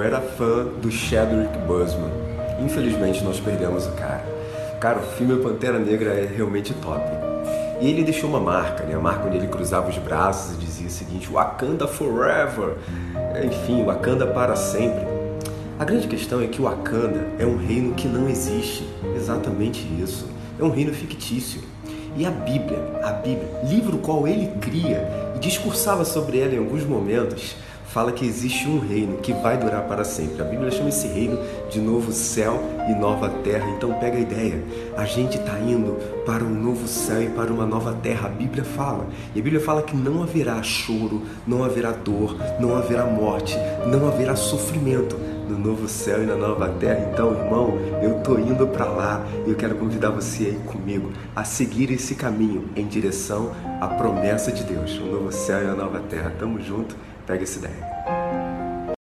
Eu era fã do Chadwick Boseman. Infelizmente nós perdemos o cara. Cara, o filme Pantera Negra é realmente top. E ele deixou uma marca, né? A marca onde ele cruzava os braços e dizia o seguinte: Wakanda forever. Enfim, Wakanda para sempre. A grande questão é que o Wakanda é um reino que não existe. Exatamente isso. É um reino fictício. E a Bíblia, a Bíblia, livro qual ele cria e discursava sobre ela em alguns momentos, fala que existe um reino que vai durar para sempre. A Bíblia chama esse reino de novo céu e nova terra. Então pega a ideia. A gente está indo para um novo céu e para uma nova terra. A Bíblia fala. E a Bíblia fala que não haverá choro, não haverá dor, não haverá morte, não haverá sofrimento no novo céu e na nova terra. Então, irmão, eu tô indo para lá e eu quero convidar você aí comigo a seguir esse caminho em direção à promessa de Deus, o novo céu e a nova terra. Tamo junto. Pega ideia.